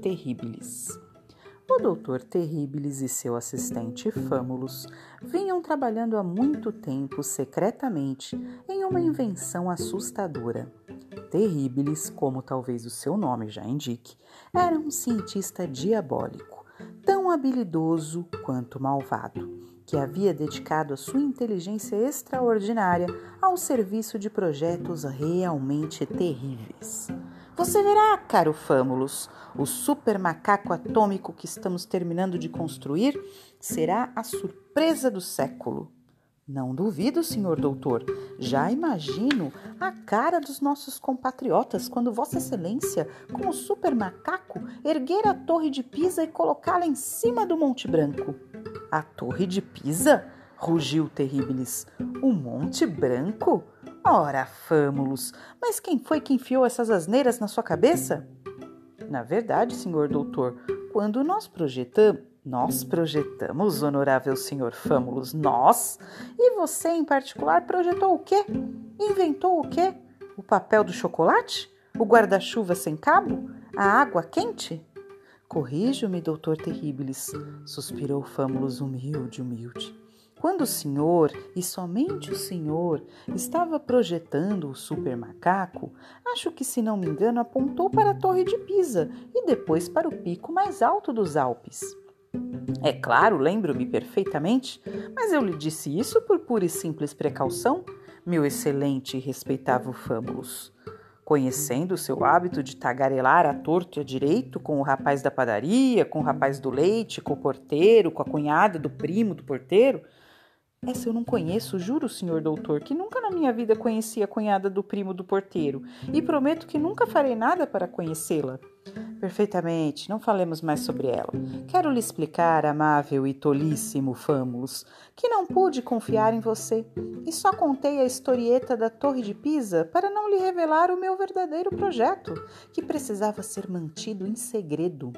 Terribilis. O doutor Terribilis e seu assistente Fâmulos vinham trabalhando há muito tempo secretamente em uma invenção assustadora. Terribilis, como talvez o seu nome já indique, era um cientista diabólico, tão habilidoso quanto malvado, que havia dedicado a sua inteligência extraordinária ao serviço de projetos realmente terríveis. Você verá, caro Fâmulos, o super macaco atômico que estamos terminando de construir será a surpresa do século. Não duvido, senhor doutor. Já imagino a cara dos nossos compatriotas quando Vossa Excelência, com o super macaco, erguer a Torre de Pisa e colocá-la em cima do Monte Branco. A Torre de Pisa? rugiu Terribilis. O Monte Branco? Ora, fâmulos, mas quem foi que enfiou essas asneiras na sua cabeça? Na verdade, senhor doutor, quando nós projetamos. Nós projetamos, honorável senhor Fâmulos, nós? E você, em particular, projetou o quê? Inventou o quê? O papel do chocolate? O guarda-chuva sem cabo? A água quente? Corrijo-me, doutor Terribilis, suspirou Fâmulos humilde, humilde. Quando o senhor, e somente o senhor, estava projetando o super macaco, acho que, se não me engano, apontou para a Torre de Pisa e depois para o pico mais alto dos Alpes. É claro, lembro-me perfeitamente, mas eu lhe disse isso por pura e simples precaução, meu excelente e respeitável Fâmulos. Conhecendo o seu hábito de tagarelar a torto e a direito com o rapaz da padaria, com o rapaz do leite, com o porteiro, com a cunhada do primo do porteiro, essa eu não conheço, juro, senhor doutor, que nunca na minha vida conheci a cunhada do primo do porteiro e prometo que nunca farei nada para conhecê-la. Perfeitamente, não falemos mais sobre ela. Quero lhe explicar, amável e tolíssimo Fâmulos, que não pude confiar em você e só contei a historieta da Torre de Pisa para não lhe revelar o meu verdadeiro projeto, que precisava ser mantido em segredo.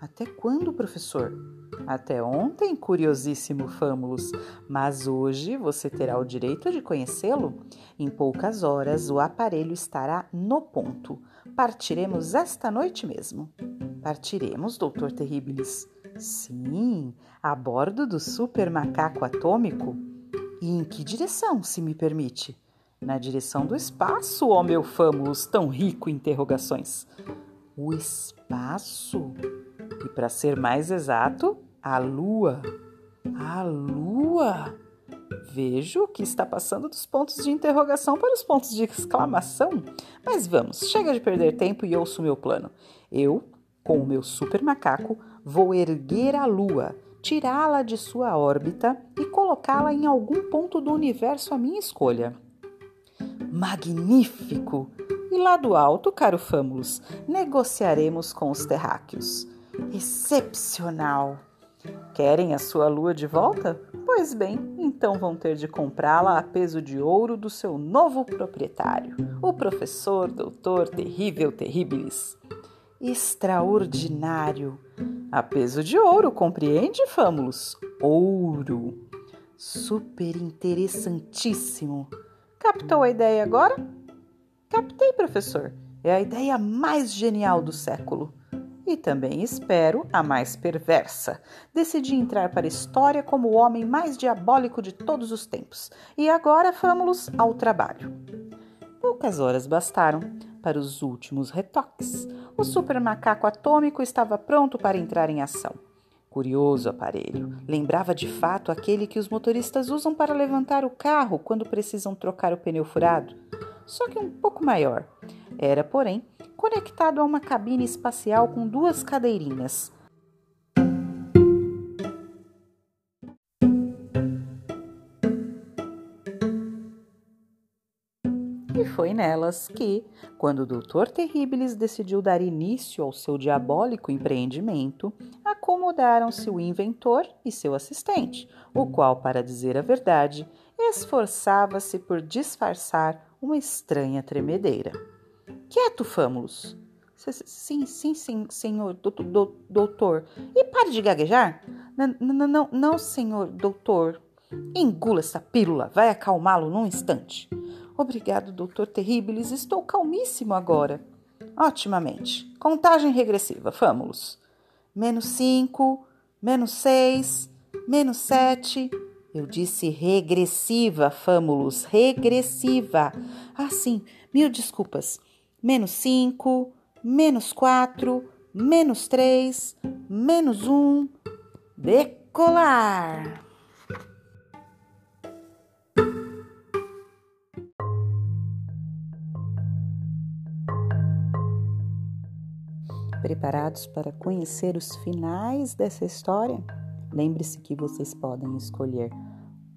Até quando, professor? Até ontem, curiosíssimo Fâmulos, mas hoje você terá o direito de conhecê-lo. Em poucas horas o aparelho estará no ponto. Partiremos esta noite mesmo. Partiremos, doutor Terribilis. Sim, a bordo do super macaco atômico. E em que direção, se me permite? Na direção do espaço, ó meu Fâmulos, tão rico em interrogações. O espaço? E para ser mais exato, a lua. A lua? Vejo que está passando dos pontos de interrogação para os pontos de exclamação. Mas vamos, chega de perder tempo e ouço o meu plano. Eu, com o meu super macaco, vou erguer a lua, tirá-la de sua órbita e colocá-la em algum ponto do universo à minha escolha. Magnífico! E lá do alto, caro Fâmulos, negociaremos com os terráqueos. Excepcional! Querem a sua lua de volta? Pois bem, então vão ter de comprá-la a peso de ouro do seu novo proprietário, o professor doutor Terrível Terribilis. Extraordinário! A peso de ouro, compreende, Fâmulos? Ouro! Super interessantíssimo! Captou a ideia agora? Captei, professor. É a ideia mais genial do século e também espero a mais perversa. Decidi entrar para a história como o homem mais diabólico de todos os tempos. E agora vamos ao trabalho. Poucas horas bastaram para os últimos retoques. O super macaco atômico estava pronto para entrar em ação. Curioso aparelho, lembrava de fato aquele que os motoristas usam para levantar o carro quando precisam trocar o pneu furado, só que um pouco maior. Era, porém, conectado a uma cabine espacial com duas cadeirinhas. E foi nelas que, quando o Dr. Terribilis decidiu dar início ao seu diabólico empreendimento, acomodaram-se o inventor e seu assistente, o qual, para dizer a verdade, esforçava-se por disfarçar uma estranha tremedeira. Quieto, Fâmulos. Sim, sim, sim, senhor doutor. E pare de gaguejar. Não, senhor doutor. Engula essa pílula, vai acalmá-lo num instante. Obrigado, doutor Terribilis, estou calmíssimo agora. Otimamente. Contagem regressiva, vamos. Menos cinco, menos seis, menos sete. Eu disse regressiva, Fâmulos, regressiva. Ah, sim, mil desculpas. Menos cinco, menos quatro, menos três, menos um. Decolar! Preparados para conhecer os finais dessa história? Lembre-se que vocês podem escolher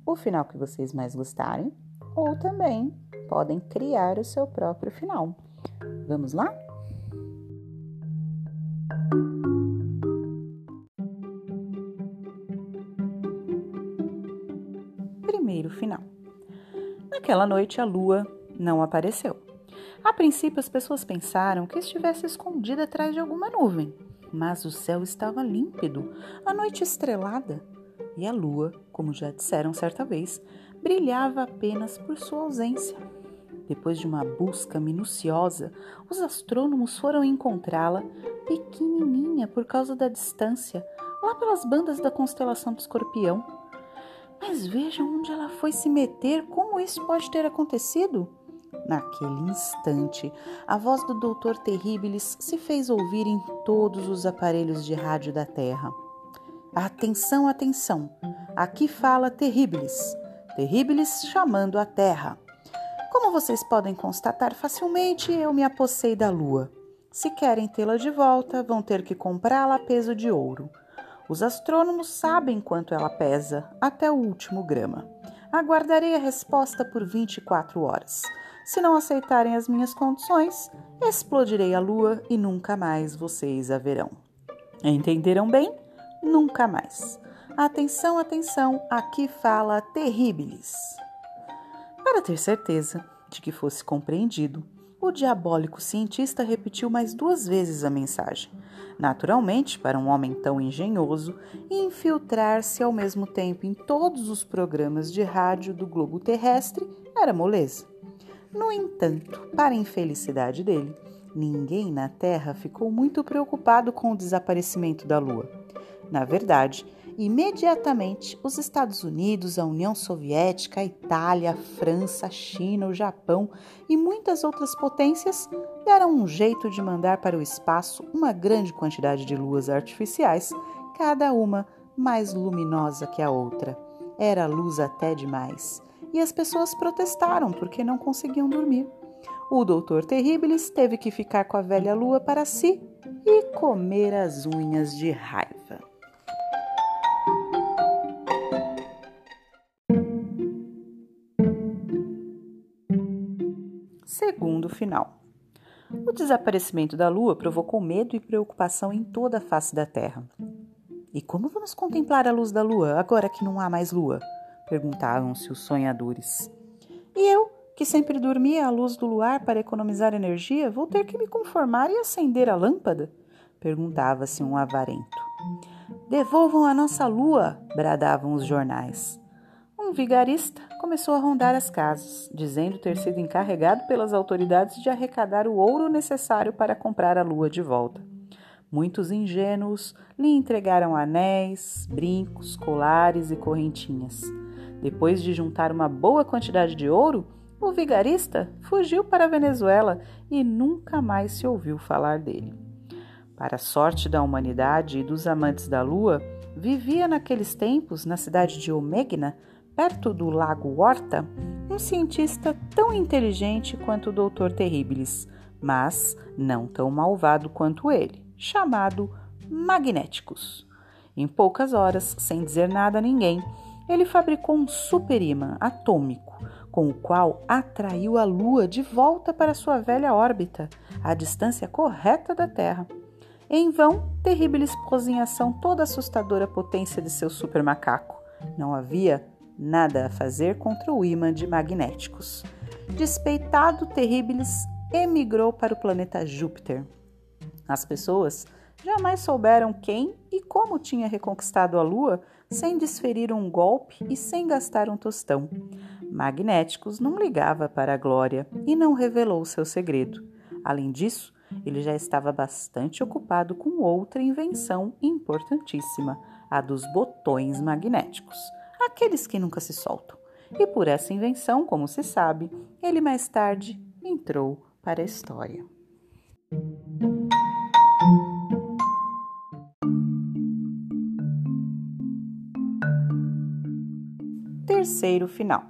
o final que vocês mais gostarem ou também podem criar o seu próprio final. Vamos lá? Primeiro final. Naquela noite a lua não apareceu. A princípio, as pessoas pensaram que estivesse escondida atrás de alguma nuvem, mas o céu estava límpido, a noite estrelada, e a lua, como já disseram certa vez, brilhava apenas por sua ausência. Depois de uma busca minuciosa, os astrônomos foram encontrá-la pequenininha por causa da distância, lá pelas bandas da constelação do Escorpião. Mas vejam onde ela foi se meter, como isso pode ter acontecido? Naquele instante, a voz do Doutor Terribilis se fez ouvir em todos os aparelhos de rádio da Terra. Atenção, atenção! Aqui fala Terribilis. Terribilis chamando a Terra. Como vocês podem constatar facilmente, eu me apossei da Lua. Se querem tê-la de volta, vão ter que comprá-la a peso de ouro. Os astrônomos sabem quanto ela pesa, até o último grama. Aguardarei a resposta por 24 horas. Se não aceitarem as minhas condições, explodirei a lua e nunca mais vocês a verão. Entenderam bem? Nunca mais. Atenção, atenção, aqui fala Terribilis. Para ter certeza de que fosse compreendido, o diabólico cientista repetiu mais duas vezes a mensagem. Naturalmente, para um homem tão engenhoso, infiltrar-se ao mesmo tempo em todos os programas de rádio do globo terrestre era moleza. No entanto, para infelicidade dele, ninguém na Terra ficou muito preocupado com o desaparecimento da Lua. Na verdade, imediatamente os Estados Unidos, a União Soviética, a Itália, a França, a China, o Japão e muitas outras potências deram um jeito de mandar para o espaço uma grande quantidade de luas artificiais, cada uma mais luminosa que a outra. Era luz até demais e as pessoas protestaram porque não conseguiam dormir. O doutor Terribilis teve que ficar com a velha lua para si e comer as unhas de raiva. Segundo final. O desaparecimento da lua provocou medo e preocupação em toda a face da Terra. E como vamos contemplar a luz da lua agora que não há mais lua? Perguntavam-se os sonhadores. E eu, que sempre dormia à luz do luar para economizar energia, vou ter que me conformar e acender a lâmpada? perguntava-se um avarento. Devolvam a nossa lua! bradavam os jornais. Um vigarista começou a rondar as casas, dizendo ter sido encarregado pelas autoridades de arrecadar o ouro necessário para comprar a lua de volta. Muitos ingênuos lhe entregaram anéis, brincos, colares e correntinhas. Depois de juntar uma boa quantidade de ouro, o vigarista fugiu para a Venezuela e nunca mais se ouviu falar dele. Para a sorte da humanidade e dos amantes da lua, vivia naqueles tempos, na cidade de Omegna, perto do lago Horta, um cientista tão inteligente quanto o Dr. Terribilis, mas não tão malvado quanto ele, chamado Magnéticos. Em poucas horas, sem dizer nada a ninguém, ele fabricou um superímã atômico, com o qual atraiu a Lua de volta para sua velha órbita, à distância correta da Terra. Em vão, Terribilis pôs em ação toda a assustadora potência de seu supermacaco. Não havia nada a fazer contra o imã de magnéticos. Despeitado, Terribilis emigrou para o planeta Júpiter. As pessoas jamais souberam quem e como tinha reconquistado a Lua sem desferir um golpe e sem gastar um tostão. Magnéticos não ligava para a glória e não revelou seu segredo. Além disso, ele já estava bastante ocupado com outra invenção importantíssima, a dos botões magnéticos, aqueles que nunca se soltam. E por essa invenção, como se sabe, ele mais tarde entrou para a história. Terceiro final.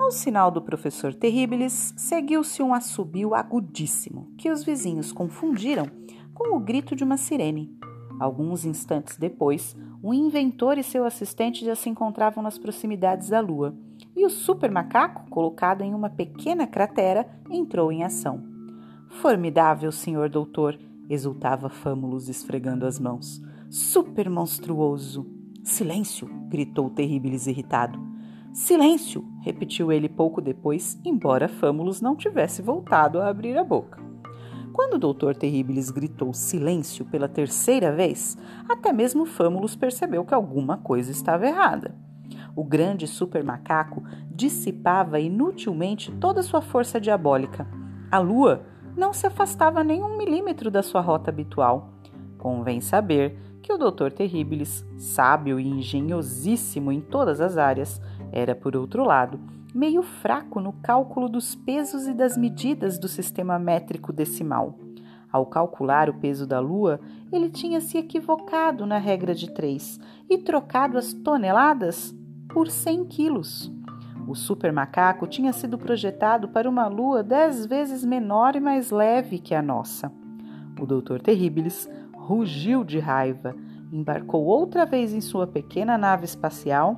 Ao sinal do professor Terribilis, seguiu-se um assobio agudíssimo, que os vizinhos confundiram com o grito de uma sirene. Alguns instantes depois, o inventor e seu assistente já se encontravam nas proximidades da Lua, e o super macaco, colocado em uma pequena cratera, entrou em ação. Formidável, senhor doutor! exultava Fâmulos esfregando as mãos. Super monstruoso! Silêncio! gritou Terribilis irritado. Silêncio! repetiu ele pouco depois, embora Fâmulos não tivesse voltado a abrir a boca. Quando o doutor Terribilis gritou silêncio pela terceira vez, até mesmo Fâmulos percebeu que alguma coisa estava errada. O grande super macaco dissipava inutilmente toda sua força diabólica. A lua não se afastava nem um milímetro da sua rota habitual. Convém saber que o doutor Terribilis, sábio e engenhosíssimo em todas as áreas, era, por outro lado, meio fraco no cálculo dos pesos e das medidas do sistema métrico decimal. Ao calcular o peso da Lua, ele tinha se equivocado na regra de três e trocado as toneladas por 100 quilos. O super macaco tinha sido projetado para uma Lua dez vezes menor e mais leve que a nossa. O Doutor Terribilis rugiu de raiva, embarcou outra vez em sua pequena nave espacial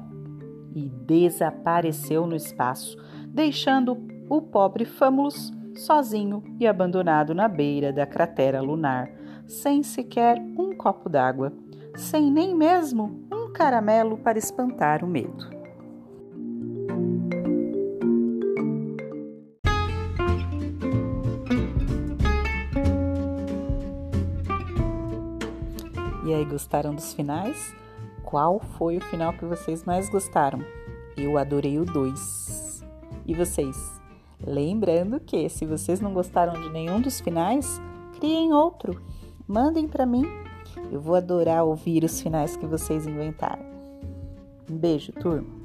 e desapareceu no espaço, deixando o pobre Fâmulos sozinho e abandonado na beira da cratera lunar, sem sequer um copo d'água, sem nem mesmo um caramelo para espantar o medo. E aí, gostaram dos finais? Qual foi o final que vocês mais gostaram? Eu adorei o 2. E vocês? Lembrando que se vocês não gostaram de nenhum dos finais, criem outro. Mandem para mim. Eu vou adorar ouvir os finais que vocês inventaram. Um beijo, turma.